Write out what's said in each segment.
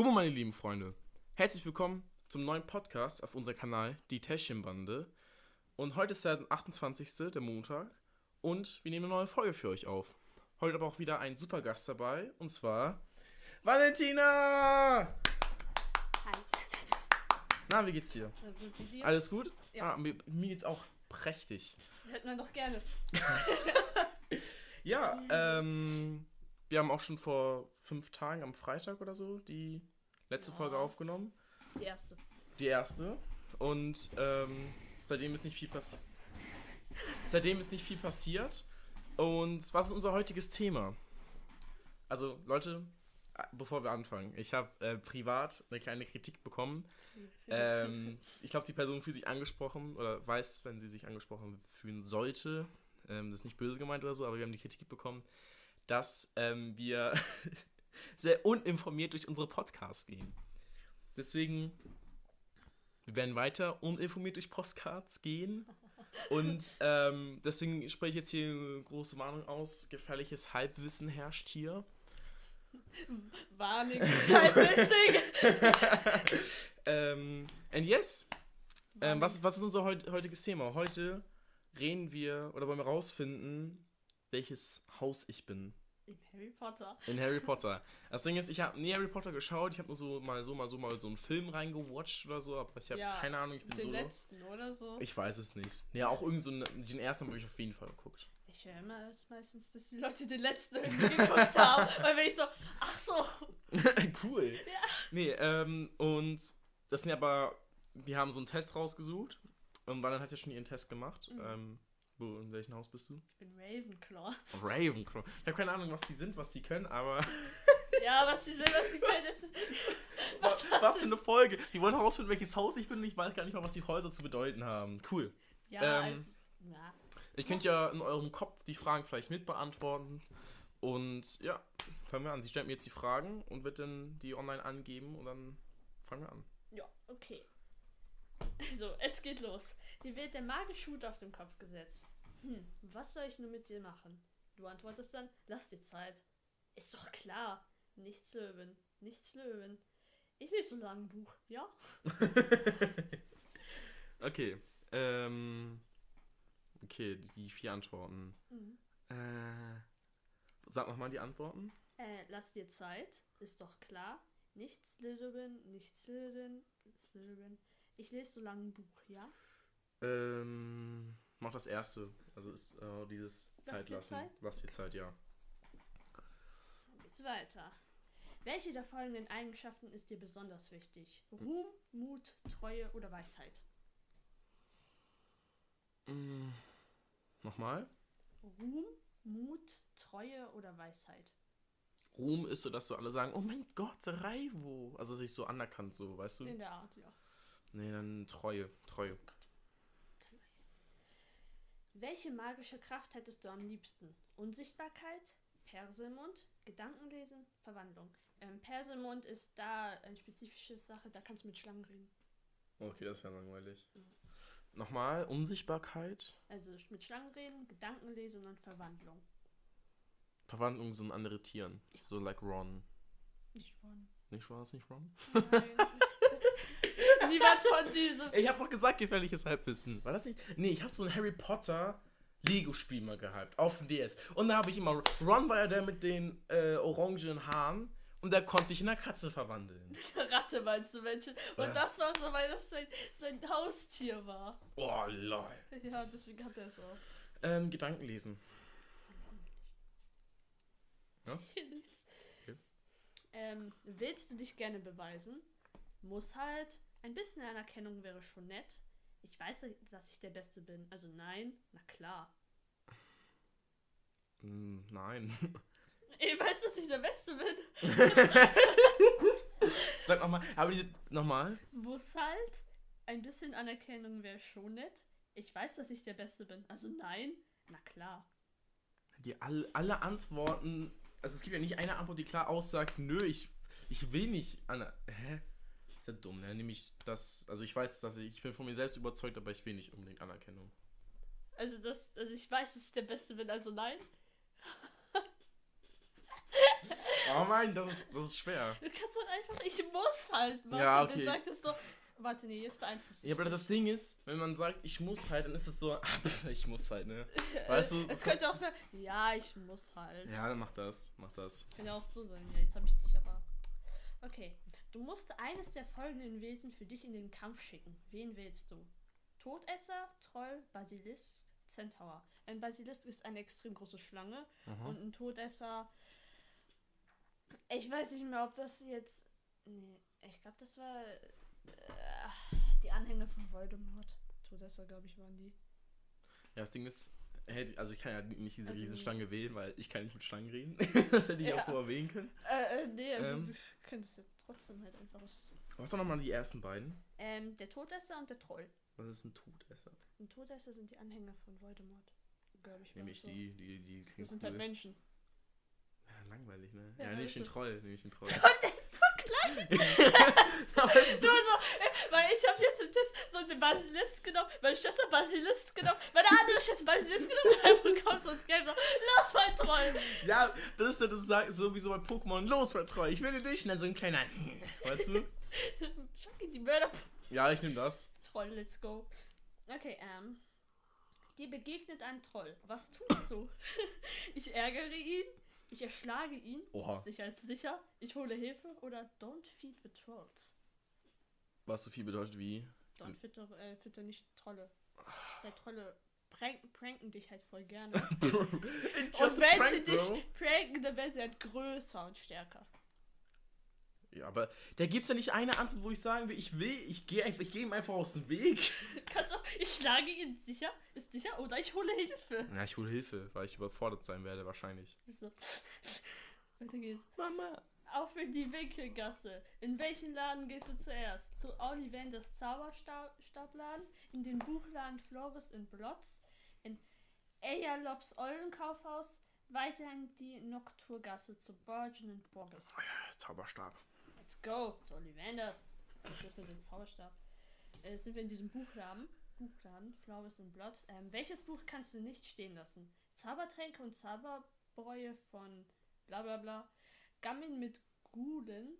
Gummo, meine lieben Freunde. Herzlich willkommen zum neuen Podcast auf unserem Kanal, die Täschchenbande. Und heute ist der 28. der Montag und wir nehmen eine neue Folge für euch auf. Heute aber auch wieder ein super Gast dabei und zwar Valentina! Hi. Na, wie geht's dir? Alles gut? Ja. Ah, mir, mir geht's auch prächtig. Das hört man doch gerne. Ja, ähm, wir haben auch schon vor fünf Tagen am Freitag oder so die letzte Ja. Folge aufgenommen. Die erste. Die erste. Und ähm, seitdem ist nicht viel passiert. Seitdem ist nicht viel passiert. Und was ist unser heutiges Thema? Also, Leute, äh, bevor wir anfangen, ich habe äh, privat eine kleine Kritik bekommen. Ähm, ich glaube, die Person fühlt sich angesprochen oder weiß, wenn sie sich angesprochen fühlen sollte. Ähm, das ist nicht böse gemeint oder so, aber wir haben die Kritik bekommen, dass ähm, wir sehr uninformiert durch unsere Podcasts gehen. Deswegen, wir werden weiter uninformiert durch Postcards gehen. Und ähm, deswegen spreche ich jetzt hier eine große Warnung aus. Gefährliches Halbwissen herrscht hier. Warning, kein Missing. Ähm, and yes, ähm, was, was ist unser heut, heutiges Thema? Heute reden wir oder wollen wir rausfinden, welches Haus ich bin In Harry Potter. in Harry Potter. Das Ding ist, ich habe nie Harry Potter geschaut. Ich habe nur so mal so mal so mal so einen Film reingewatcht oder so, aber ich habe Ja, keine Ahnung. Ich bin Den so. letzten, oder so. Ich weiß es nicht. Ja, auch irgend so einen, den ersten habe ich auf jeden Fall geguckt. Ich höre immer meistens, dass die Leute den letzten irgendwie geguckt haben. Weil wenn ich so, ach so. cool. Nee, ähm, und das sind ja aber, wir haben so einen Test rausgesucht. Und Wann hat ja schon ihren Test gemacht. Mhm. Ähm, wo, in welchem Haus bist du? Ich bin Ravenclaw. Ravenclaw. Ich habe keine Ahnung, was die sind, was die können, aber Ja, was sie sind, was sie können. ist- was, was für eine Folge. Die wollen herausfinden, welches Haus ich bin und ich weiß gar nicht mal, was die Häuser zu bedeuten haben. Cool. Ja, Ähm, also, ja. Ihr könnt ja in eurem Kopf die Fragen vielleicht mitbeantworten. Und ja, fangen wir an. Sie stellt mir jetzt die Fragen und wird dann die online angeben und dann fangen wir an. Ja, okay. Also, es geht los. Dir wird der magische Hut auf den Kopf gesetzt. Hm, was soll ich nur mit dir machen? Du antwortest dann, lass dir Zeit. Ist doch klar. Nichts Löwen, nichts Löwen. Ich lese so lange ein Buch, ja? Okay. Ähm. Okay, die vier Antworten. Mhm. Äh. Sag nochmal die Antworten. Äh, lass dir Zeit, ist doch klar. Nichts Löwen, nichts Löwen, nichts Löwen. Ich lese so lange ein Buch, ja? Ähm. Mach das erste. Also ist äh, dieses Lass Zeit lassen. Zeit? Lass dir Zeit, ja. Dann geht's weiter. Welche der folgenden Eigenschaften ist dir besonders wichtig? Ruhm, Mut, Treue oder Weisheit? Mm. Nochmal. Ruhm, Mut, Treue oder Weisheit? Ruhm ist so, dass so alle sagen, oh mein Gott, Raivo. Also sich so anerkannt, so, weißt du? In der Art, ja. Nee, dann Treue. Treue. Welche magische Kraft hättest du am liebsten? Unsichtbarkeit, Perselmund, Gedankenlesen, Verwandlung. Ähm, Perselmund ist da eine spezifische Sache, da kannst du mit Schlangen reden. Okay, das ist ja langweilig. Nochmal, Unsichtbarkeit. Also mit Schlangen reden, Gedankenlesen und Verwandlung. Verwandlung sind andere Tieren. So like Ron. Nicht Ron. Nicht war das nicht Ron? Nein. Niemand von diesem. Ich hab doch gesagt, gefährliches Halbwissen. War das nicht? Nee, ich hab so ein Harry Potter Lego-Spiel mal gehabt. Auf dem DS. Und da habe ich immer. Ron war ja der mit den äh, orangen Haaren. Und der konnte sich in eine Katze verwandeln. Ratte meinst du Menschen? Und Ja. das war so, weil das sein, sein Haustier war. Oh, lol. Ja, deswegen hat er es auch. Ähm, Gedanken lesen. Was? Hier nichts. Okay. Ähm, willst du dich gerne beweisen? Muss halt. Ein bisschen Anerkennung wäre schon nett. Ich weiß, dass ich der Beste bin. Also nein, na klar. Hm, nein. Ich weiß, dass ich der Beste bin. Sag nochmal. Aber. Nochmal. Muss halt. Ein bisschen Anerkennung wäre schon nett. Ich weiß, dass ich der Beste bin. Also nein, na klar. Die all, alle Antworten. Also es gibt ja nicht eine Antwort, die klar aussagt, nö, ich, ich will nicht an. Hä? Ist ja dumm, ne? Nämlich das. Also ich weiß, dass ich, ich bin von mir selbst überzeugt, aber ich will nicht unbedingt Anerkennung. Also das, also ich weiß, dass ich der Beste bin, also nein. Oh nein, das ist, das ist schwer. Du kannst doch einfach, ich muss halt machen. Ja, Und okay. dann sagt es so, warte, nee, jetzt beeinflusst Ja, aber das Ding ist, wenn man sagt, ich muss halt, dann ist es so, ah, ich muss halt, ne? Weißt du, Es das könnte auch sein, ja, ich muss halt. Ja, dann mach das, mach das. Kann ja auch so sein. Ja, jetzt habe ich dich aber. Okay. Du musst eines der folgenden Wesen für dich in den Kampf schicken. Wen wählst du? Todesser, Troll, Basilisk, Centaur. Ein Basilisk ist eine extrem große Schlange Mhm. und ein Todesser. Ich weiß nicht mehr, ob das jetzt. Nee, ich glaube, das war. Äh, die Anhänger von Voldemort. Todesser, glaube ich, waren die. Ja, das Ding ist, also ich kann ja nicht diese Also Riesenschlange wählen, weil ich kann nicht mit Schlangen reden. das hätte ich Ja. auch vorher wählen können. Äh, äh nee, also Ähm. du könntest ja trotzdem halt einfach was. Waren nochmal die ersten beiden? Ähm, der Todesser und der Troll. Was ist ein Todesser? Und Todesser sind die Anhänger von Voldemort. Glaube ich. Nämlich so. die, die, die Das sind cool. halt Menschen. Ja, langweilig, ne? Ja, Ja, nehme ich den. Troll, nehme ich den Troll. Ist so klein. So, so, äh, weil ich habe jetzt im Test so den Basilisk genommen, meine Schwester Basilisk genommen, meine andere Schwester Basilisk genommen und bekommst du uns Game so, los mein Troll. Ja, das ist ja das sagt sowieso bei Pokémon. Los, Vertreu, ich will dich. Und dann so ein kleiner. Weißt du? Schocki, die Mörder. Ja, ich nehme das. Troll, let's go. Okay, ähm. Dir begegnet ein Troll. Was tust du? ich ärgere ihn, ich erschlage ihn, Oha. sicherheitssicher, ich hole Hilfe oder don't feed the trolls. Was so viel bedeutet wie. Don't fütter, äh, fütter nicht Trolle. Weil Trolle pranken, pranken dich halt voll gerne. Und wenn prank, sie dich bro. pranken, dann werden sie halt größer und stärker. Ja, aber da gibt's ja nicht eine Antwort, wo ich sagen will, ich will, ich gehe einfach, ich gehe ihm einfach aus dem Weg. Kannst auch, ich schlage ihn sicher, ist sicher, oder ich hole Hilfe. Ja, ich hole Hilfe, weil ich überfordert sein werde, wahrscheinlich. So. Weiter geht's. Mama. Auf in die Winkelgasse. In welchen Laden gehst du zuerst? Zu Ollivanders Zauberstabladen, in den Buchladen Flores in Blotz, in Eyalops Eulenkaufhaus, weiter in die Nokturgasse zu Borgen und Borges. Zauberstab. Let's go zu Ollivanders. Das mit dem Zauberstab. Äh, sind wir in diesem Buchladen. Buchladen, Flores in Blotz. Ähm, welches Buch kannst du nicht stehen lassen? Zaubertränke und Zauberbräue von bla bla bla. Gammeln mit Gulen.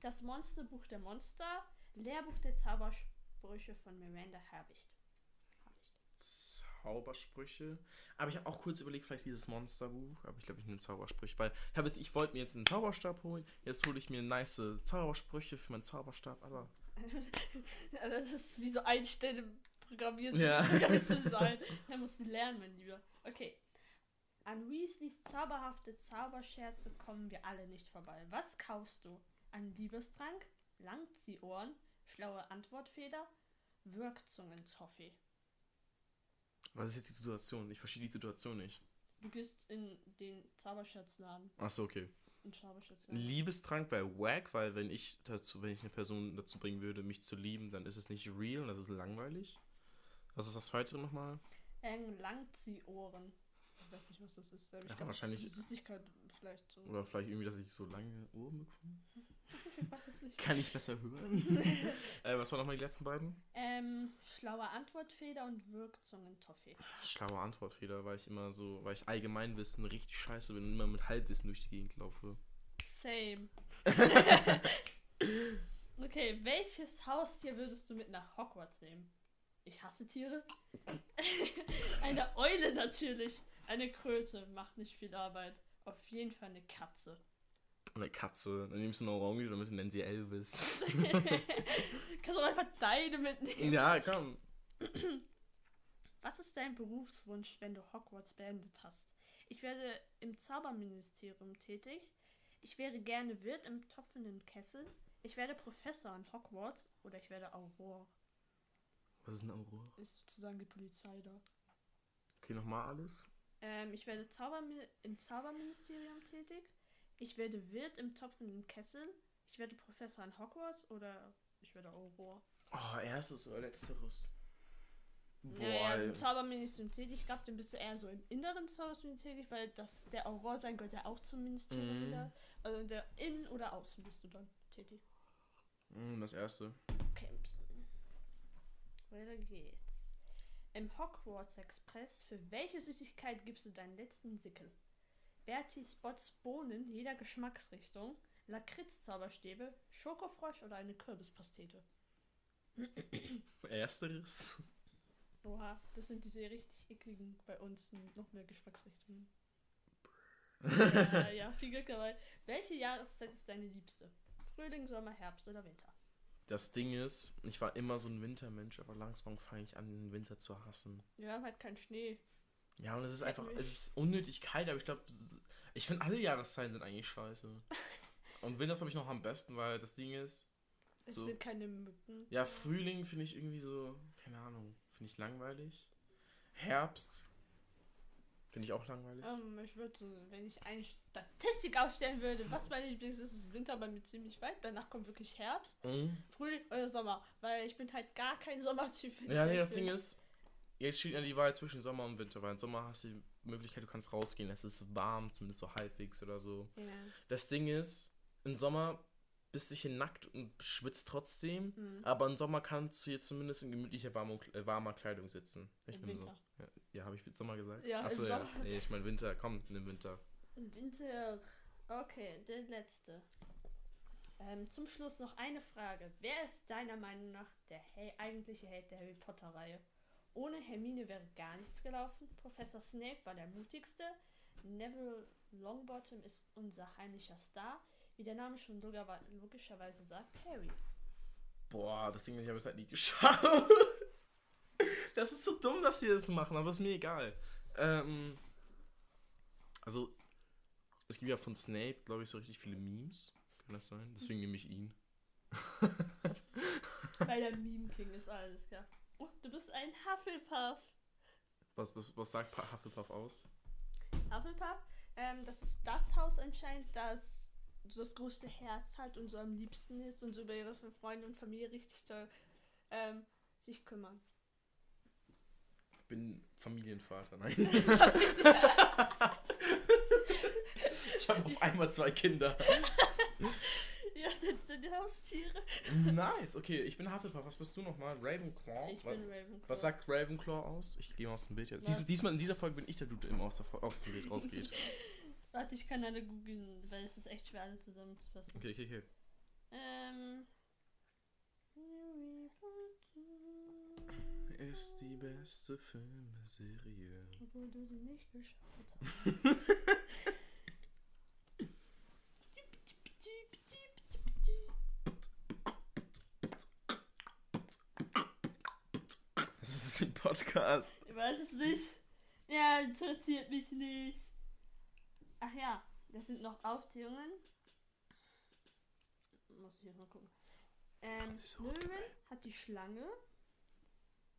Das Monsterbuch der Monster. Lehrbuch der Zaubersprüche von Miranda. Habicht. Zaubersprüche. Aber ich habe auch kurz überlegt, vielleicht dieses Monsterbuch. Aber ich glaube, ich nehme Zaubersprüche, weil ich, jetzt- ich wollte mir jetzt einen Zauberstab holen. Jetzt hole ich mir nice Zaubersprüche für meinen Zauberstab. Aber Ja, das ist wie so einstellen im Programmieren Ja. zu sein. Da musst du lernen, mein Lieber. Okay. An Weasleys zauberhafte Zauberscherze kommen wir alle nicht vorbei. Was kaufst du? Ein Liebestrank? Langziehohren? Schlaue Antwortfeder? Wirkzungen-Toffee? Was ist jetzt die Situation? Ich verstehe die Situation nicht. Du gehst in den Zauberscherzladen. Achso, okay. In Zauberscherzladen. Liebestrank bei Wack, weil wenn ich dazu, wenn ich eine Person dazu bringen würde, mich zu lieben, dann ist es nicht real und das ist langweilig. Was ist das zweite nochmal? Ähm, Langziehohren. Ich weiß nicht, was das ist. aber Ich Ja, glaube, wahrscheinlich- Das ist Süßigkeit vielleicht so. Oder vielleicht irgendwie, dass ich so lange Ohren bekomme? Ich weiß es nicht. Kann ich besser hören? äh, was waren nochmal die letzten beiden? Ähm, schlaue Antwortfeder und Wirkzungen-Toffee. Schlaue Antwortfehler, weil ich immer so, weil ich Allgemeinwissen richtig scheiße bin und immer mit Halbwissen durch die Gegend laufe. Same. okay, welches Haustier würdest du mit nach Hogwarts nehmen? Ich hasse Tiere. eine Eule natürlich. Eine Kröte macht nicht viel Arbeit. Auf jeden Fall eine Katze. Eine Katze, dann nimmst du eine Orange, damit nennen sie Elvis. Kannst du auch einfach deine mitnehmen. ja, komm. Was ist dein Berufswunsch, wenn du Hogwarts beendet hast? Ich werde im Zauberministerium tätig. Ich wäre gerne Wirt im topfenden Kessel. Ich werde Professor an Hogwarts oder ich werde Auror. Was ist eine Aurora? Ist sozusagen die Polizei da. Okay, nochmal alles. Ähm, ich werde Zaubermi im Zauberministerium tätig. Ich werde Wirt im topfenden Kessel. Ich werde Professor an Hogwarts oder ich werde Auror. Oh, erstes oder letzteres? Boah, Ja, ja, ey. im Zauberministerium tätig. Ich glaube, dann bist du eher so im inneren Zauberministerium tätig, weil das, der Auror sein gehört ja auch zum Ministerium Mhm. wieder. Also in der Innen- oder Außen bist du dann tätig. Hm, das erste. Okay. Weiter geht's. Im Hogwarts Express, für welche Süßigkeit gibst du deinen letzten Sickel? Bertie Spots Bohnen jeder Geschmacksrichtung, Lakritz-Zauberstäbe, Schokofrosch oder eine Kürbispastete? Ersteres. Oha, das sind diese richtig ekligen bei uns noch mehr Geschmacksrichtungen. ja, ja, viel Glück dabei. Welche Jahreszeit ist deine liebste? Frühling, Sommer, Herbst oder Winter? Das Ding ist, ich war immer so ein Wintermensch, aber langsam fange ich an, den Winter zu hassen. Wir haben halt keinen Schnee. Ja, und es ist einfach, es ist unnötig kalt, aber ich glaube, ich finde alle Jahreszeiten sind eigentlich scheiße. Und Winter glaube ich, noch am besten, weil das Ding ist. Es so, sind keine Mücken. Ja, Frühling finde ich irgendwie so, keine Ahnung, finde ich langweilig. Herbst finde ich auch langweilig. Um, ich würde, wenn ich eine Statistik aufstellen würde, was meine Lieblings ist, ist Winter bei mir ziemlich weit. Danach kommt wirklich Herbst, Mhm. Frühling oder Sommer. Weil ich bin halt gar kein Sommertyp. Ja, nee, das bin. Ding ist, jetzt steht ja die Wahl zwischen Sommer und Winter, weil im Sommer hast du die Möglichkeit, du kannst rausgehen, es ist warm, zumindest so halbwegs oder so. Ja. Das Ding ist, im Sommer bist du hier nackt und schwitzt trotzdem, Mhm. aber im Sommer kannst du jetzt zumindest in gemütlicher, warmer, äh, warmer Kleidung sitzen. Ich Im bin Winter. so. Ja, habe ich Sommer gesagt? Ja, im Achso, ja. Sommer. Nee, ich meine Winter, komm, im Winter. Im Winter. Okay, der letzte. Ähm, zum Schluss noch eine Frage. Wer ist deiner Meinung nach der Hel eigentliche Held der Harry Potter-Reihe? Ohne Hermine wäre gar nichts gelaufen. Professor Snape war der mutigste. Neville Longbottom ist unser heimlicher Star. Wie der Name schon logischerweise sagt, Harry. Boah, das Ding, ich habe es halt nie geschaut. Das ist so dumm, dass sie das machen, aber ist mir egal. Ähm, also, es gibt ja von Snape, glaube ich, so richtig viele Memes. Kann das sein? Deswegen nehme ich ihn. Weil der Meme King ist alles, ja. Oh, du bist ein Hufflepuff. Was, was, was sagt Hufflepuff aus? Hufflepuff, ähm, das ist das Haus anscheinend, das so das größte Herz hat und so am liebsten ist und so über ihre Freunde und Familie richtig toll ähm, sich kümmern. Ich bin Familienvater, nein. ich habe auf einmal zwei Kinder. Ja, die Haustiere. Nice, okay, ich bin Hufflepuff. Was bist du nochmal? Ravenclaw? Ich Was- bin Ravenclaw. Was sagt Ravenclaw aus? Ich gehe mal aus dem Bild jetzt. Dies, diesmal in dieser Folge bin ich der Dude, der immer aus, der, aus dem Bild rausgeht. Warte, ich kann alle googeln, weil es ist echt schwer, alle zusammenzufassen. Okay, okay, okay. Ähm. Ist die beste Filmserie. Obwohl du sie nicht geschaut hast. Das ist ein Podcast. Ich weiß es nicht. Ja, interessiert mich nicht. Ach ja, das sind noch Aufzählungen. Muss ich jetzt mal gucken. Ähm, geil. hat die Schlange.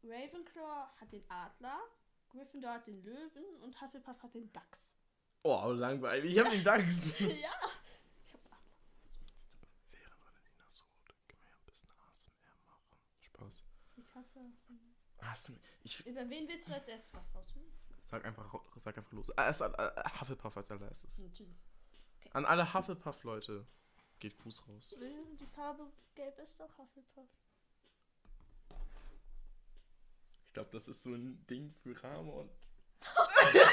Ravenclaw hat den Adler. Gryffindor hat den Löwen und Hufflepuff hat den Dachs. Oh, langweilig. Ich hab den Dachs. ja. Ich hab Adler. Was willst du? Während Valentina sucht, können wir ja ein bisschen ASMR machen. Spaß. Ich hasse das. ASMR. Ich Über wen willst du als erstes was rausholen? sag einfach, sag einfach los. Ah, erst, äh, Hufflepuff als allererstes. Natürlich. An alle Hufflepuff-Leute. Geht Gruß raus. Die Farbe gelb ist doch Hufflepuff. Ich glaube, das ist so ein Ding für Ramon.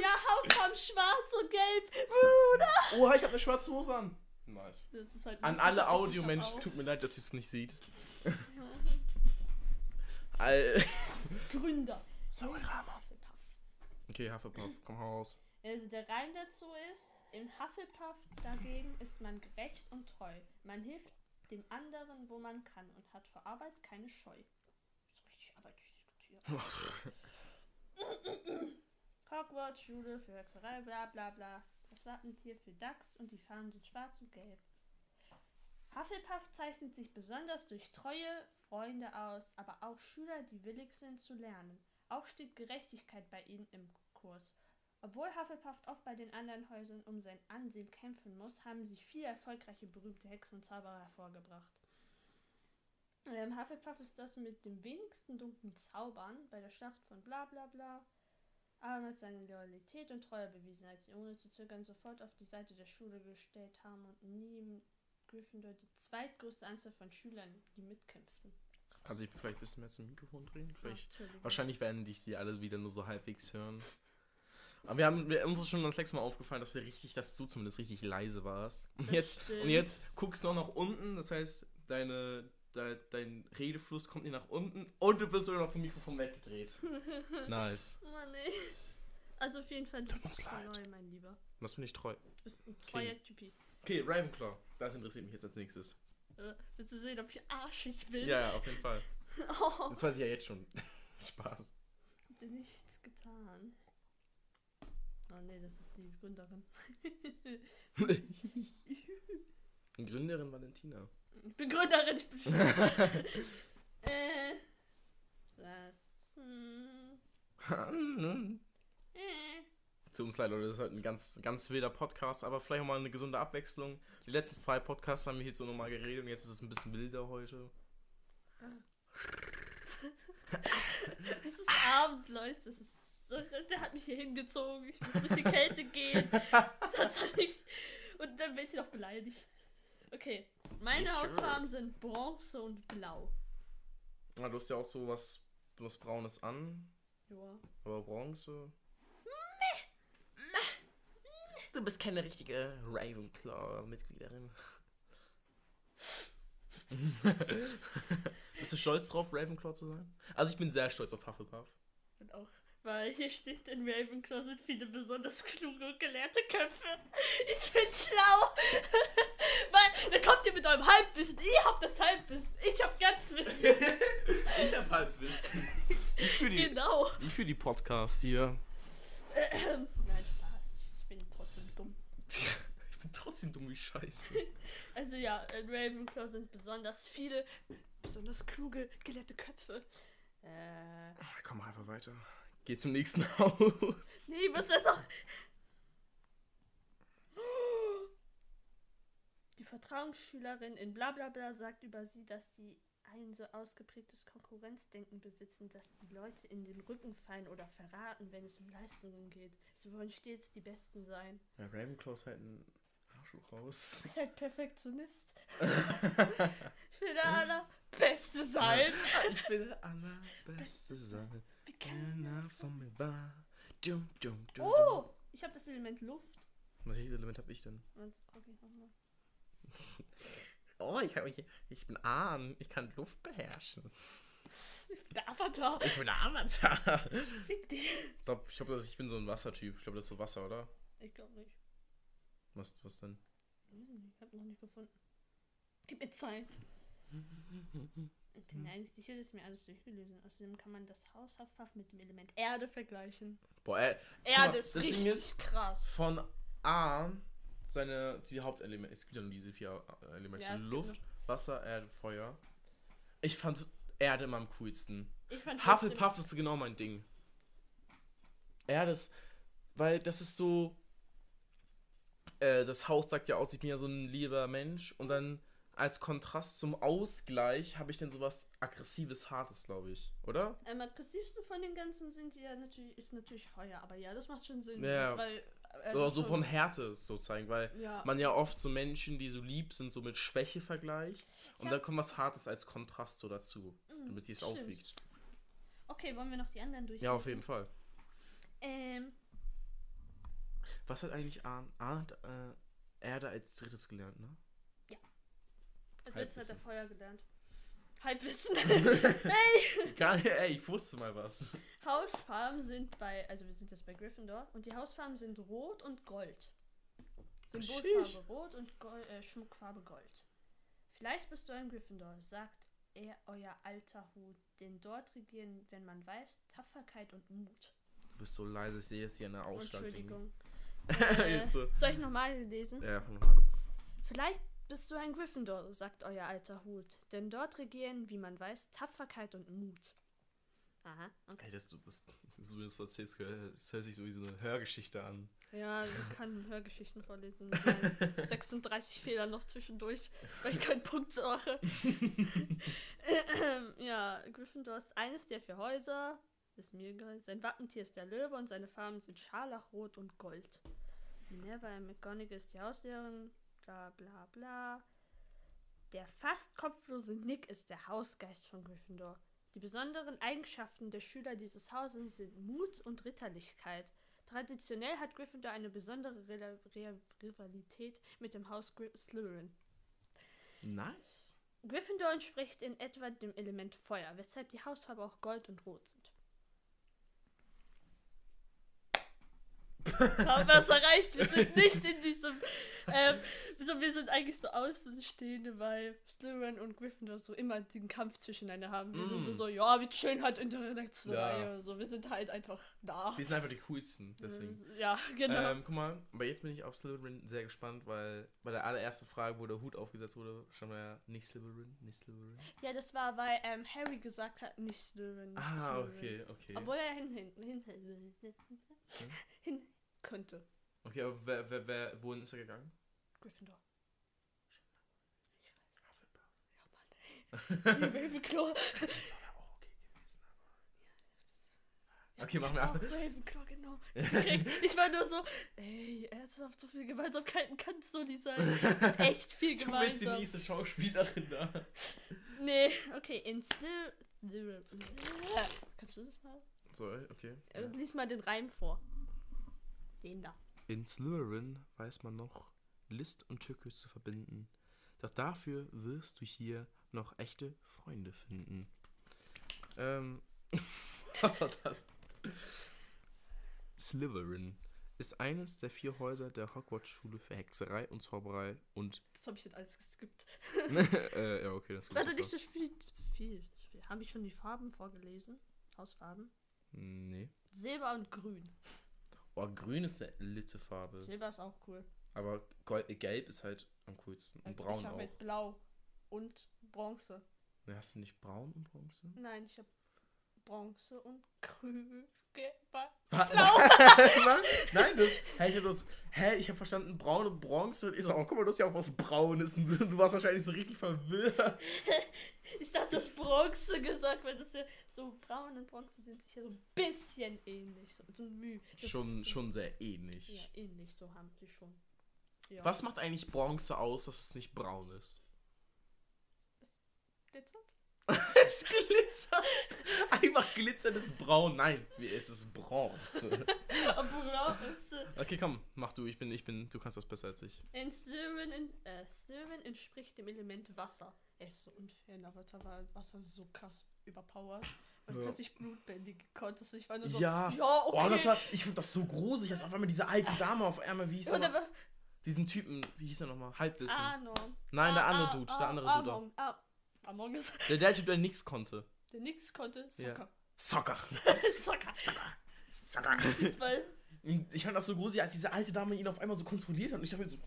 Ja, Hausfarben schwarz und gelb. Oh, ich habe eine schwarze Hose an. Nice. Das ist halt An alle Audiomenschen, tut mir leid, dass ihr es nicht seht. All Gründer. Sorry. Hufflepuff. Okay, Hufflepuff, komm raus. Also der Reim dazu ist, im Hufflepuff dagegen ist man gerecht und treu. Man hilft dem anderen, wo man kann und hat vor Arbeit keine Scheu. So richtig arbeitsdiskutiert. Hogwarts, Schule für Hexerei, bla bla bla. Das Wappentier für Dachs und die Farben sind schwarz und gelb. Hufflepuff zeichnet sich besonders durch treue Freunde aus, aber auch Schüler, die willig sind zu lernen. Auch steht Gerechtigkeit bei ihnen im Kurs. Obwohl Hufflepuff oft bei den anderen Häusern um sein Ansehen kämpfen muss, haben sich viele erfolgreiche berühmte Hexen und Zauberer hervorgebracht. Ähm, Hufflepuff ist das mit dem wenigsten dunklen Zaubern bei der Schlacht von bla bla bla. Aber mit seiner Loyalität und Treue bewiesen, als sie ohne zu zögern sofort auf die Seite der Schule gestellt haben und neben Gryffindor die zweitgrößte Anzahl von Schülern, die mitkämpften. Kannst du dich vielleicht ein bisschen mehr zum Mikrofon drehen? Vielleicht, wahrscheinlich werden dich die alle wieder nur so halbwegs hören. Aber wir haben, wir, uns ist schon das letzte Mal aufgefallen, dass wir richtig, dass du zumindest richtig leise warst. Und Das jetzt, stimmt. und jetzt guckst du auch nach unten, das heißt, deine, de, dein Redefluss kommt nicht nach unten und du bist sogar noch vom Mikrofon weggedreht. nice. Mann, ey. Also auf jeden Fall, du Tut bist uns leid. treu, mein Lieber. Was bin ich treu? Du bist ein treuer Typi. Okay, Ravenclaw. Das interessiert mich jetzt als nächstes. Äh, willst du sehen, ob ich arschig bin? Ja, ja, auf jeden Fall. Oh, Das weiß ich ja jetzt schon. Spaß. hab dir nichts getan. Oh nee, das ist die Gründerin. Gründerin Valentina. Ich bin Gründerin, ich bin Äh. Das. Hm. Zu uns leid, Leute, das ist halt ein ganz, ganz wilder Podcast, aber vielleicht auch mal eine gesunde Abwechslung. Die letzten zwei Podcasts haben wir hier so nochmal geredet und jetzt ist es ein bisschen wilder heute. Es ist Abend, Leute. Es ist so, der hat mich hier hingezogen. Ich muss durch die Kälte gehen. Und dann wird sie noch beleidigt. Okay. Meine Yes, sure. Hausfarben sind Bronze und Blau. Ja, du hast ja auch so was, was Braunes an, Ja. aber Bronze. Du bist keine richtige Ravenclaw-Mitgliederin. bist du stolz drauf, Ravenclaw zu sein? Also ich bin sehr stolz auf Hufflepuff. Und auch. Weil hier steht in Ravenclaw sind viele besonders kluge und gelehrte Köpfe. Ich bin schlau. Weil, dann kommt ihr mit eurem Halbwissen. Ihr habt das Halbwissen. Ich hab ganz Wissen. Ich hab Halbwissen. Ich für die, Genau. ich für die Podcast hier. Nein, Spaß. Ich bin trotzdem dumm. Ich bin trotzdem dumm wie Scheiße. Also ja, in Ravenclaw sind besonders viele, besonders kluge, gelehrte Köpfe. Äh, Ah, Komm einfach weiter. Geh zum nächsten Haus. nee, ist doch... Die Vertrauensschülerin in Blablabla sagt über sie, dass sie ein so ausgeprägtes Konkurrenzdenken besitzen, dass die Leute in den Rücken fallen oder verraten, wenn es um Leistungen geht. Sie wollen stets die Besten sein. Ja, Ravenclaw ist halt ein Arschloch raus. Ist halt Perfektionist. ich will der allerbeste sein. Ich will der allerbeste sein. Keiner von mir war. Dum, dum, dum, Oh! Ich habe das Element Luft. Welches Element hab ich denn? Ich nochmal. Oh, ich, hab, ich, ich bin Ahn. Ich kann Luft beherrschen. Der Avatar. Ich bin der Avatar. Fick dich. Ich glaube, ich, glaub, ich bin so ein Wassertyp. Ich glaube, das ist so Wasser, oder? Ich glaube nicht. Was, was denn? Ich habe noch nicht gefunden. Gib mir Zeit. Ich bin mir eigentlich sicher, dass mir alles durchgelesen. Außerdem kann man das Haus Hufflepuff mit dem Element Erde vergleichen. Boah, äh, Erde mal, ist richtig ist- krass. von A seine die Hauptelemente. Es gibt ja nur diese vier äh, Elemente: Ja, Luft, Wasser, Erde, Feuer. Ich fand Erde immer am coolsten. Ich fand Hufflepuff ist genau mein Ding. Erde ist, weil das ist so. Äh, das Haus sagt ja aus, ich bin ja so ein lieber Mensch und dann als Kontrast zum Ausgleich habe ich dann sowas aggressives, hartes, glaube ich, oder? Am aggressivsten von den ganzen sind sie ja natürlich, ist natürlich Feuer. Aber ja, das macht schon Sinn. Ja. Weil, äh, Oder so von Härte so zeigen, weil Ja. man ja oft so Menschen, die so lieb sind, so mit Schwäche vergleicht. Und Ja. da kommt was Hartes als Kontrast so dazu, Mm, damit sie es stimmt. aufwiegt. Okay, wollen wir noch die anderen durch? Ja, auf jeden Fall. Ähm, Was hat eigentlich Arn, Arn hat äh, Erde als drittes gelernt, ne? Als letztes hat er. Feuer gelernt. Halbwissen. hey! Egal, ey, ich wusste mal was. Hausfarben sind bei, also wir sind jetzt bei Gryffindor und die Hausfarben sind Rot und Gold. Symbolfarbe. Rot und Gold, äh, Schmuckfarbe Gold. Vielleicht bist du ein Gryffindor, sagt er euer alter Hut, denn dort regieren, wenn man weiß, Tapferkeit und Mut. Du bist so leise, ich sehe jetzt hier eine Ausstattung. Entschuldigung. Jetzt so. Soll ich nochmal lesen? Ja, fang noch an. Vielleicht bist du ein Gryffindor, sagt euer alter Hut, denn dort regieren, wie man weiß, Tapferkeit und Mut. Aha, okay. Ey, das, das, so wie du das erzählst, das hört sich so wie so eine Hörgeschichte an. Ja, ich kann Hörgeschichten vorlesen mit meinen 36 Fehlern noch zwischendurch, weil ich keinen Punkt mache. ja, Gryffindor ist eines der vier Häuser. Ist mir egal. Sein Wappentier ist der Löwe und seine Farben sind Scharlachrot und Gold. Minerva McGonagall ist die Hauslehrerin. Bla bla bla. Der fast kopflose Nick ist der Hausgeist von Gryffindor. Die besonderen Eigenschaften der Schüler dieses Hauses sind Mut und Ritterlichkeit. Traditionell hat Gryffindor eine besondere Rela- Re Rivalität mit dem Haus Gry Slytherin. Nice. Gryffindor entspricht in etwa dem Element Feuer, weshalb die Hausfarbe auch Gold und Rot sind. Haben wir es erreicht? Wir sind nicht in diesem. Ähm, so, wir sind eigentlich so Außenstehende, weil Slytherin und Gryffindor so immer den Kampf zwischeneinander haben. Wir sind so, Mm. so, ja, wir chillen halt in der letzten Ja. So, wir sind halt einfach da. Wir sind einfach die coolsten, deswegen. Ja, genau. Ähm, guck mal, aber jetzt bin ich auf Slytherin sehr gespannt, weil bei der allerersten Frage, wo der Hut aufgesetzt wurde, schon mal ja nicht Slytherin, nicht Slytherin. ja, das war, weil ähm, Harry gesagt hat, nicht Slytherin. Nicht Ah, Slytherin. okay, okay. Obwohl er hin, hin, hin, hin, hin, hin könnte. Okay, aber wer, wer, wer, wohin ist er gegangen? Gryffindor. Ja, Mann, ey. Ravenclaw. Okay, machen wir ab. Ravenclaw, genau. Ich war nur so, ey, ernsthaft, so viel Gemeinsamkeiten kann es so nicht sein. Echt viel Du bist die gemeinsam. nächste Schauspielerin da. Nee, okay, in. Kannst du das mal? So, okay. Lies mal den Reim vor. Den da. In Slytherin weiß man noch, List und Tücke zu verbinden. Doch dafür wirst du hier noch echte Freunde finden. Ähm, was war das? Slytherin ist eines der vier Häuser der Hogwarts-Schule für Hexerei und Zauberei und. Das habe ich jetzt alles geskippt. äh, ja, okay, das ist Warte, nicht so viel. viel, viel. Habe ich schon die Farben vorgelesen? Hausfarben? Nee. Silber und Grün. Oh, grün ist eine litte Farbe. Silber ist auch cool. Aber Gold, gelb ist halt am coolsten. Und braun ich habe auch. mit Blau und Bronze. Ne, hast du nicht braun und bronze? Nein, ich habe Bronze und Grün. Gelb. Was? Nein, das. Hä, ich hab das. Hä, ich habe verstanden, braun und bronze. Ich so, oh, guck mal, du hast ja auch was Braunes. Du warst wahrscheinlich so richtig verwirrt. Ich dachte, du hast Bronze gesagt, weil das ja so braun und Bronze sind sich ja so ein bisschen ähnlich. So, so ein Mühe. Schon, so, schon sehr ähnlich. Ja, ähnlich, so haben sie schon. Ja. Was macht eigentlich Bronze aus, dass es nicht braun ist? Glitzert? es glitzert. Einfach glitzerndes Braun. Nein, es ist Bronze. Bronze. Okay, komm, mach du. Ich bin, ich bin, du kannst das besser als ich. In Slytherin, in, äh, Slytherin entspricht dem Element Wasser. Er ist so unfair Avatar, weil Wasser so krass überpowered. Und Ja. plötzlich blutbändig konntest du. Ich war nur so, Ja. ja okay. Oh, das war, ich fand das so gruselig, als auf einmal diese alte Dame auf einmal, wie hieß er Diesen Typen, wie hieß er nochmal? Halbwissen. Anon. Nein, der Ah, andere ah, Dude, ah, der andere Dude. Among, ist Der, der Typ, der nichts konnte. der nix konnte. Ja. Soccer. Soccer. Soccer. Soccer. Fußball. Ich fand das so gruselig, als diese alte Dame ihn auf einmal so kontrolliert hat. Und ich dachte mir so,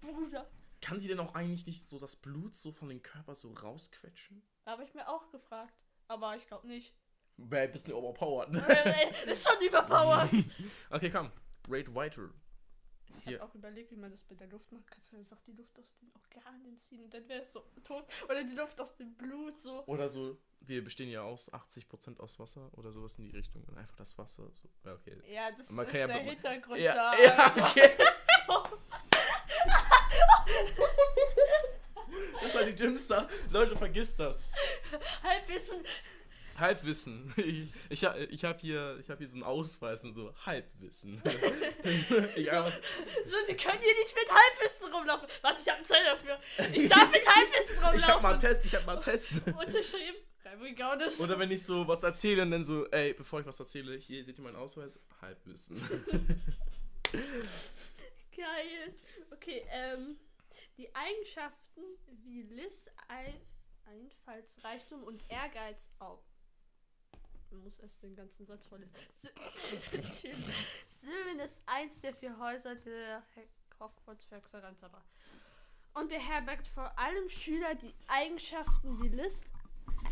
Bruder. kann sie denn auch eigentlich nicht so das Blut so von dem Körper so rausquetschen? Habe ich mir auch gefragt. Aber ich glaube nicht. Wäre ein bisschen overpowered, ne? Äh, ist schon überpowered. Okay, komm. Rate weiter. Ich habe auch überlegt, wie man das mit der Luft macht. Kannst du einfach die Luft aus den Organen ziehen und dann wäre es so tot. Oder die Luft aus dem Blut so. Oder so, wir bestehen ja aus 80% aus Wasser oder sowas in die Richtung. Und einfach das Wasser. So. Ja, okay. Ja, das ist ja der Hintergrund Ja, da. ja, okay. das ist doof. Das war die dümmste. Leute, vergisst das. Halbwissen. Halbwissen. Ich, ich, ha- ich habe hier, ich hab hier so einen Ausweis und so Halbwissen. ich einfach, So, sie können hier nicht mit Halbwissen rumlaufen. Warte, ich habe einen Zettel dafür. Ich darf mit Halbwissen rumlaufen. ich habe mal einen Test, ich habe mal einen Test. Unterschrieben. Oder wenn ich so was erzähle und dann so, ey, bevor ich was erzähle, hier seht ihr meinen Ausweis, Halbwissen. Geil. Okay, ähm, die Eigenschaften wie Eif, Einfallsreichtum und Ehrgeiz auf. Muss erst den ganzen Satz vorlesen. Slytherin ist eins der vier Häuser der Hogwarts Hexerei und beherbergt vor allem Schüler, die Eigenschaften wie List,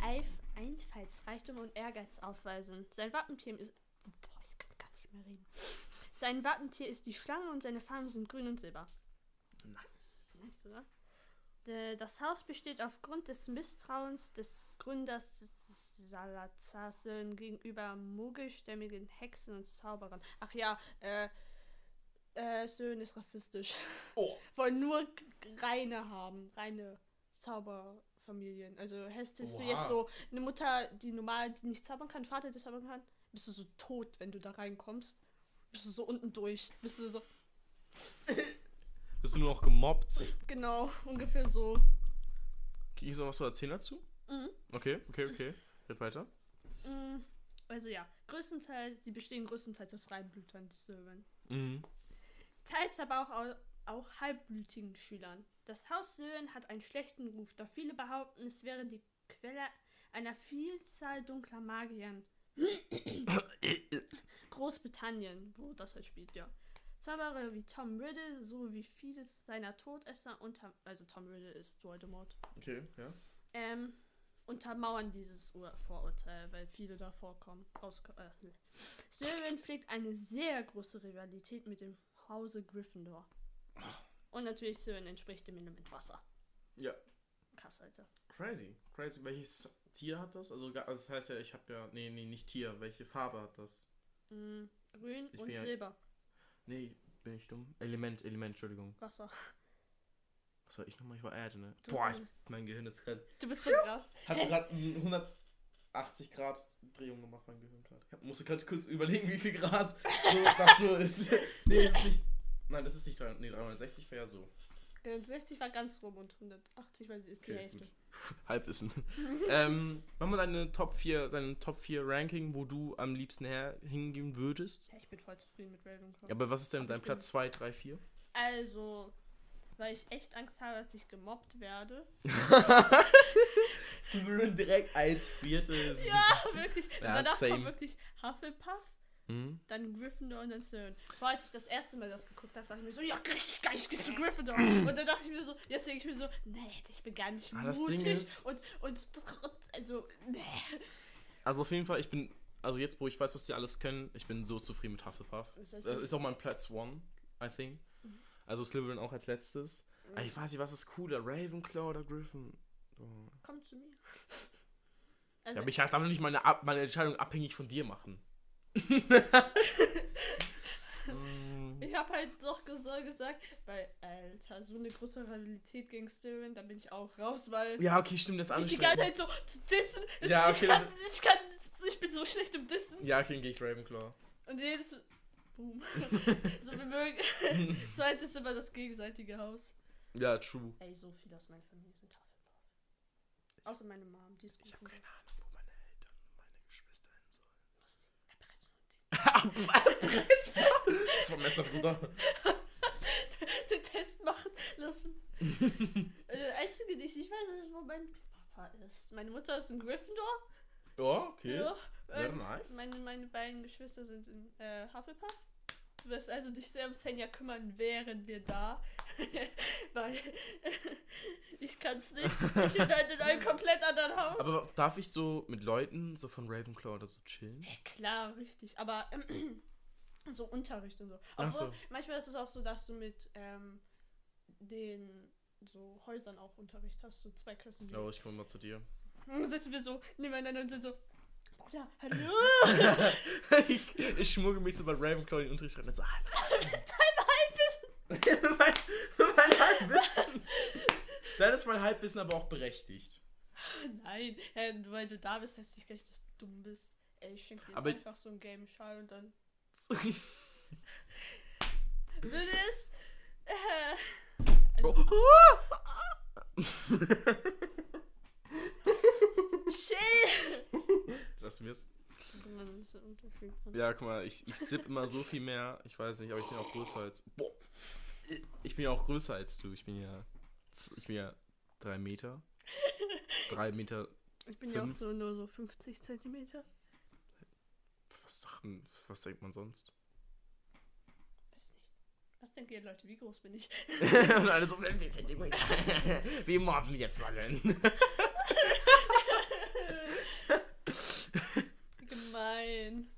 Eif, Einfallsreichtum und Ehrgeiz aufweisen. Sein Wappentier ist. Boah, ich kann gar nicht mehr reden. Sein Wappentier ist die Schlange und seine Farben sind grün und silber. nice. Nice, oder? D- Das Haus besteht aufgrund des Misstrauens des Gründers des Salazar-Söhnen gegenüber muggelstämmigen Hexen und Zauberern. Ach ja, äh, äh, Söhne ist rassistisch. Oh. Wollen nur reine haben, reine Zauberfamilien. Also hättest du jetzt so eine Mutter, die normal die nicht zaubern kann, Vater, der zaubern kann, bist du so tot, wenn du da reinkommst. Bist du so unten durch. Bist du so, Bist du nur noch gemobbt? genau, ungefähr so. Krieg ich so was zu erzählen dazu? Mhm. Okay, okay, okay. Red weiter. Mm, Also ja, größtenteils, sie bestehen größtenteils aus Reinblütern, die Sören. Mhm. Teils aber auch, au- auch halbblütigen Schülern. Das Haus Sören hat einen schlechten Ruf, da viele behaupten, es wäre die Quelle einer Vielzahl dunkler Magiern. Großbritannien, wo das halt spielt, ja. Zauberer wie Tom Riddle sowie viele seiner Todesser unter, also Tom Riddle ist Voldemort, Okay, ja. ähm, untermauern dieses Ur Vorurteil, weil viele da vorkommen. Rausko äh, Slytherin pflegt eine sehr große Rivalität mit dem Hause Gryffindor. Und natürlich Slytherin entspricht dem Element Wasser. Ja. Krass, Alter. Crazy. Crazy. Welches Tier hat das? Also, also das heißt ja, ich habe ja. Nee, nee, nicht Tier. Welche Farbe hat das? Mm, grün Ich und bin ja- Silber. Nee, bin ich dumm? Element, Element, Entschuldigung. Wasser. Was war ich nochmal? Ich war Erde, ne? Du Boah, ich, mein Gehirn ist gerade. Du bist so krass. Hat gerade 180 Grad Drehung gemacht, mein Gehirn gerade. Ich hab- musste gerade kurz überlegen, wie viel Grad so, das so ist. Nee, das ist nicht. Nein, das ist nicht 300, nee, 360 wäre ja so. Äh, 60 war ganz rum und 180 weil sie ist die Okay, Hälfte. gut. Halbwissen. ähm, mach mal deine Top 4, deine Top 4 Ranking, wo du am liebsten her hingehen würdest. Ja, ich bin voll zufrieden mit Ravenclaw. Ja, aber was ist denn Aber dein Platz 2, 3, 4? Also, weil ich echt Angst habe, dass ich gemobbt werde. Slytherin direkt als viertes. Ja, wirklich. Und Ja, danach same. kommt wirklich Hufflepuff, Mhm. dann Gryffindor und dann Slytherin. Vor als ich das erste Mal das geguckt habe, dachte ich mir so, ja, ich, geil, ich gehe zu Gryffindor. Und dann dachte ich mir so, jetzt denke ich mir so, nee, ich bin gar nicht Ah, mutig. Ist- und, und, also, nee. Also auf jeden Fall, ich bin, also jetzt, wo ich weiß, was die alles können, ich bin so zufrieden mit Hufflepuff. Das ist auch mein Platz 1, I think. Also Slytherin auch als letztes. Aber ich weiß nicht, was ist cooler, Ravenclaw oder Griffin? Oh. komm zu mir. Ja, Also, aber ich darf nicht meine, meine Entscheidung abhängig von dir machen. Ich habe halt doch gesagt, weil, Alter, so eine große Rivalität gegen Slytherin, da bin ich auch raus, weil ja, okay, stimmt, das sich die anstrengend. ganze Zeit so zu dissen. ist- Ja, ich, okay, kann, dann- ich kann, ich bin so schlecht im Dissen. Ja, okay, dann gehe ich Ravenclaw. Und jedes. Boom. so, wir mögen. Zweites ist immer das gegenseitige Haus. Ja, true. Ey, so viele aus meiner Familie sind Hufflepuff. Außer meine Mom, die ist Ich habe gut. keine Ahnung, wo meine Eltern und meine Geschwister hin sollen. Muss sie erpressen und Das war Messer, Bruder. den, den Test machen lassen. äh, der einzige, die ich nicht weiß, ist, wo mein Papa ist. Meine Mutter ist in Gryffindor. Ja, okay. Ja. Sehr Ähm, nice. Meine, meine beiden Geschwister sind in äh, Hufflepuff. Du wirst also dich sehr um Senja kümmern, wären wir da. Weil ich kann's nicht. Ich bin halt in einem komplett anderen Haus. Aber darf ich so mit Leuten so von Ravenclaw oder so chillen? Ja, klar, richtig. Aber ähm, so Unterricht und so. Obwohl, so. manchmal ist es auch so, dass du mit ähm, den so Häusern auch Unterricht hast, so zwei Klassen. Ja, ich komme mal zu dir. Dann sitzen wir so nebeneinander und sind so, Bruder, hallo. ich, ich schmuggel mich so bei Ravenclaw in den Unterricht rein und so, Dein Halbwissen. mein, mein Halbwissen. Dann ist mein Halbwissen aber auch berechtigt. Nein, weil du da bist, heißt nicht gleich, dass du dumm bist. Ey, ich schenke dir Aber- einfach so einen Game Schall und dann würdest. Äh, Oh. chill! Lass mir's. Man, das ist der Unterschied. Ja, guck mal, ich, ich sipp immer so viel mehr. Ich weiß nicht, aber ich bin auch größer als. Boah. Ich bin ja auch größer als du. Ich bin ja. Ich bin ja drei Meter. Drei Meter. Ich bin ja auch Fünf. so nur so 50 Zentimeter. Was, dachten, was denkt man sonst? Was denken ihr Leute, wie groß bin ich? Und alles um 50 Zentimeter. Wie mobben jetzt mal denn? Gemein.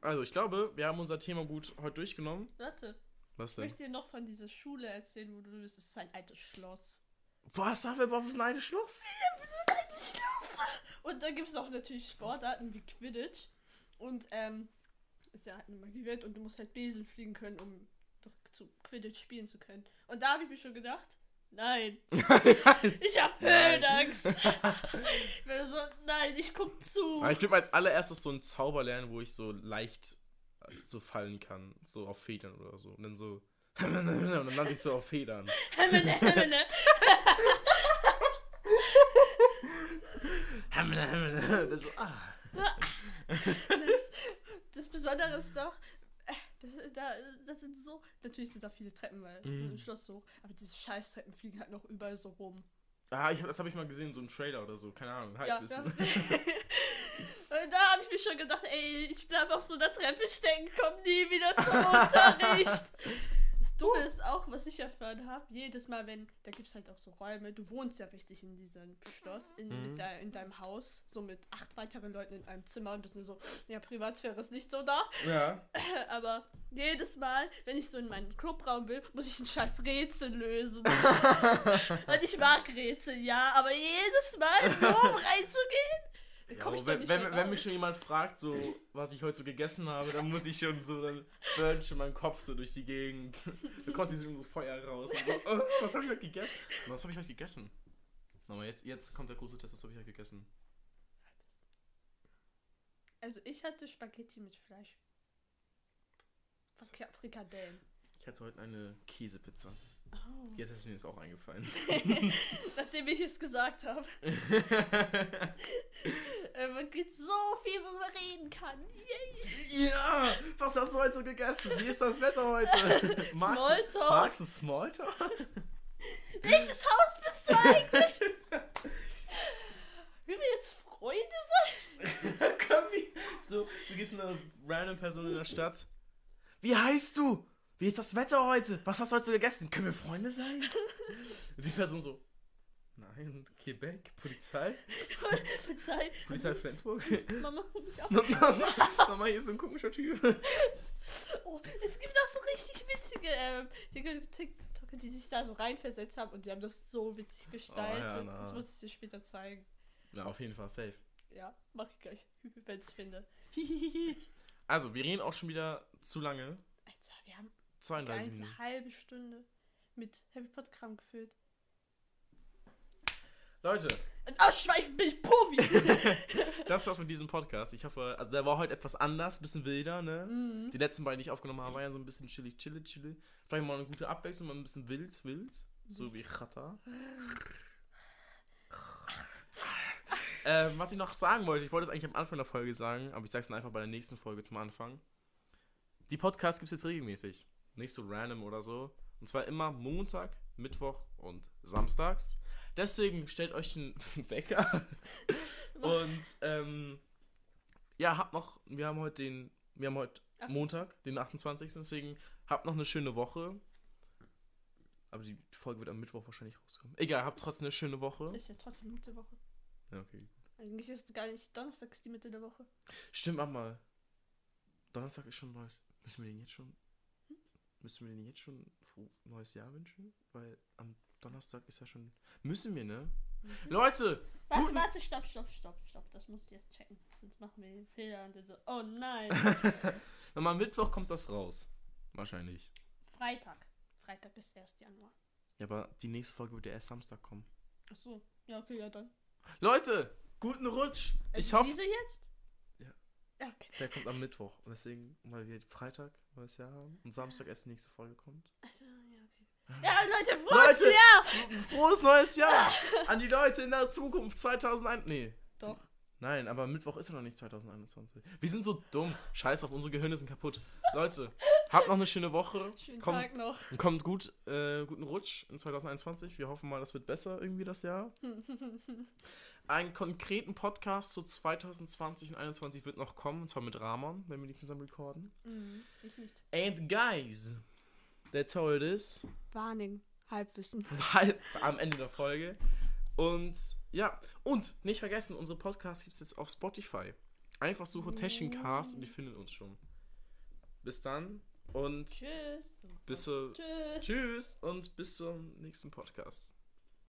Also, ich glaube, wir haben unser Thema gut heute durchgenommen. Warte, Was ich denn? möchte dir noch von dieser Schule erzählen, wo du bist. Es ist ein altes Schloss. Was? Hufflepuff ist ein altes Schloss? ein altes Schloss. Und da gibt es auch natürlich Sportarten wie Quidditch. Und, ähm, ist ja halt eine Magiewelt und du musst halt Besen fliegen können, um doch zu Quidditch spielen zu können. Und da habe ich mir schon gedacht, Nein. ich hab. Höhenangst. ich bin so, nein, ich guck zu. Aber ich will mal als allererstes so einen Zauber lernen, wo ich so leicht äh, so fallen kann. So auf Federn oder so. Und dann so. Und dann lande ich so auf Federn. Hemmene, hemmene. Das so, ah. Das, das Besondere ist doch, das, da, das sind so, natürlich sind da viele Treppen, weil Mhm. ein Schloss so, aber diese Scheißtreppen fliegen halt noch überall so rum. Ah, ich das habe ich mal gesehen, so ein Trailer oder so. Keine Ahnung. Ja, ja. Und da habe ich mir schon gedacht, ey, ich bleib auf so einer Treppe stecken, komm nie wieder zum Unterricht. Dumme ist auch, was ich erfahren habe, jedes Mal, wenn, da gibt es halt auch so Räume, du wohnst ja richtig in diesem Schloss, in, Mhm. de, in deinem Haus, so mit acht weiteren Leuten in einem Zimmer und bist nur so, ja, Privatsphäre ist nicht so da. ja. Aber jedes Mal, wenn ich so in meinen Clubraum will, muss ich ein scheiß Rätsel lösen. und ich mag Rätsel, ja, aber jedes Mal, nur um reinzugehen, Ja, komm doch wenn, nicht wenn, wenn mich schon jemand fragt, so, was ich heute so gegessen habe, dann muss ich schon so, dann burnt schon mein Kopf so durch die Gegend. Da kommt schon so Feuer raus. Und so, oh, was habe ich heute gegessen? Und was habe ich heute gegessen? Aber jetzt, jetzt kommt der große Test, was habe ich heute gegessen? Also ich hatte Spaghetti mit Fleisch. Frika- Frikadellen. Ich hatte heute eine Käsepizza. Oh. Jetzt ist mir das auch eingefallen. Nachdem ich es gesagt habe. Äh, man gibt so viel, wo man reden kann. Yay. ja! Was hast du heute so gegessen? Wie ist das Wetter heute? Magst, Smalltalk. magst du Smalltalk? Welches Haus bist du eigentlich? Will wir jetzt Freunde sein? So, du gehst in eine random Person in der Stadt. Wie heißt du? Wie ist das Wetter heute? Was hast du heute so gegessen? Können wir Freunde sein? Und die Person so, nein, Quebec, Polizei, Polizei. Polizei Flensburg. Mama, hol mich ab. Mama, Mama, hier ist so ein komischer Typ. Oh, es gibt auch so richtig witzige ähm, die TikToker, die sich da so reinversetzt haben und die haben das so witzig gestaltet. Oh, ja, das muss ich dir später zeigen. Na, auf jeden Fall safe. Ja, mach ich gleich, wenn ich finde. Also, wir reden auch schon wieder zu lange. Alter, wir haben 32 eine ganze Minuten. halbe Stunde mit Harry Potter Kram gefüllt. Leute, Ein Ausschweifen bin ich Profi. das war's mit diesem Podcast. Ich hoffe, also der war heute etwas anders, bisschen wilder, ne? Mhm. Die letzten beiden, die ich aufgenommen habe, waren ja so ein bisschen chillig, chillig, chillig. Vielleicht mal eine gute Abwechslung, mal ein bisschen wild, wild. So wie Chata. ähm, was ich noch sagen wollte, ich wollte es eigentlich am Anfang der Folge sagen, aber ich sag's dann einfach bei der nächsten Folge zum Anfang. Die Podcasts gibt's jetzt regelmäßig. Nicht so random oder so. Und zwar immer Montag, Mittwoch und Samstags. Deswegen stellt euch einen Wecker. und ähm, ja, habt noch, wir haben heute den, wir haben heute Ach. Montag, den 28. Deswegen habt noch eine schöne Woche. Aber die Folge wird am Mittwoch wahrscheinlich rauskommen. Egal, habt trotzdem eine schöne Woche. Ist ja trotzdem Mitte Woche. Ja, okay. Eigentlich ist es gar nicht Donnerstag ist die Mitte der Woche. Stimmt, warte mal. Donnerstag ist schon neues. Müssen wir den jetzt schon. Müssen wir den jetzt schon neues Jahr wünschen? Weil am Donnerstag ist ja schon. Müssen wir, ne? Leute! Warte, Guten- warte, stopp, stopp, stopp, stopp. Das musst du jetzt checken. Sonst machen wir den Fehler und dann so, oh nein. Nochmal am Mittwoch kommt das raus. Wahrscheinlich. Freitag. Freitag ist 1. Januar. Ja, aber die nächste Folge wird ja erst Samstag kommen. Ach so. Ja, okay, ja dann. Leute! Guten Rutsch! Ich Also hoffe. Diese jetzt? Ja. Ja, okay. Der kommt am Mittwoch. Und deswegen, weil wir Freitag neues Jahr haben und Samstag erst die nächste Folge kommt. Also, ja, Leute, frohes Leute! Jahr! Frohes neues Jahr! An die Leute in der Zukunft 2001. Nee. Doch. Nein, aber Mittwoch ist ja noch nicht 2021. Wir sind so dumm. Scheiß auf, unsere Gehirne sind kaputt. Leute, habt noch eine schöne Woche. Schönen Kommt, Tag noch. kommt gut, äh, guten Rutsch in 2021. Wir hoffen mal, das wird besser irgendwie das Jahr. Einen konkreten Podcast zu 2020 und 2021 wird noch kommen, und zwar mit Ramon, wenn wir die zusammen recorden. Mhm, ich nicht. And guys, that's how it is. Warning. Halbwissen. Weil am Ende der Folge. Und ja, und nicht vergessen, unsere Podcasts gibt es jetzt auf Spotify. Einfach suche Teschencast und die finden uns schon. Bis dann und Tschüss. bis Tschüss. tschüss und bis zum nächsten Podcast.